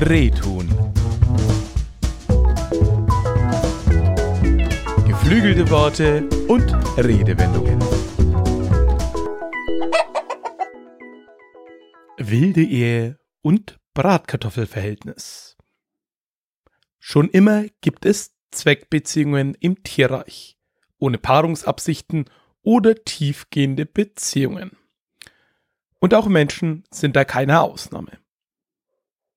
Rehtun. Geflügelte Worte und Redewendungen. Wilde Ehe und Bratkartoffelverhältnis. Schon immer gibt es Zweckbeziehungen im Tierreich, ohne Paarungsabsichten oder tiefgehende Beziehungen. Und auch Menschen sind da keine Ausnahme.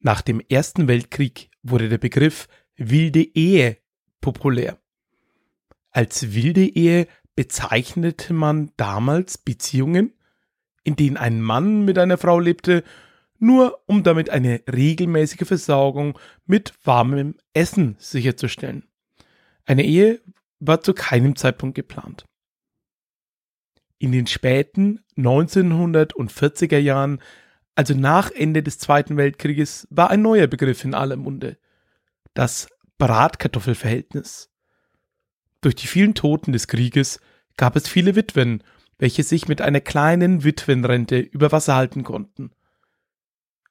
Nach dem Ersten Weltkrieg wurde der Begriff wilde Ehe populär. Als wilde Ehe bezeichnete man damals Beziehungen, in denen ein Mann mit einer Frau lebte, nur um damit eine regelmäßige Versorgung mit warmem Essen sicherzustellen. Eine Ehe war zu keinem Zeitpunkt geplant. In den späten 1940er Jahren, also nach Ende des Zweiten Weltkrieges, war ein neuer Begriff in aller Munde. Das Bratkartoffelverhältnis. Durch die vielen Toten des Krieges gab es viele Witwen, welche sich mit einer kleinen Witwenrente über Wasser halten konnten.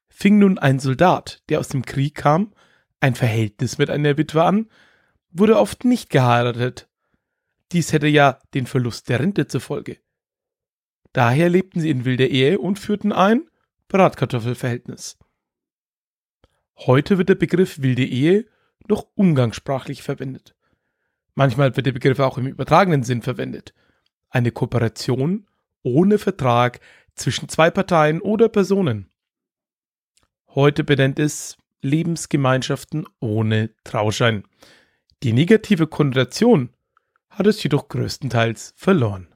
Fing nun ein Soldat, der aus dem Krieg kam, ein Verhältnis mit einer Witwe an, wurde oft nicht geheiratet. Dies hätte ja den Verlust der Rente zur Folge. Daher lebten sie in wilder Ehe und führten ein Bratkartoffelverhältnis. Heute wird der Begriff wilde Ehe noch umgangssprachlich verwendet. Manchmal wird der Begriff auch im übertragenen Sinn verwendet. Eine Kooperation ohne Vertrag zwischen zwei Parteien oder Personen. Heute benennt es Lebensgemeinschaften ohne Trauschein. Die negative Konnotation hat es jedoch größtenteils verloren.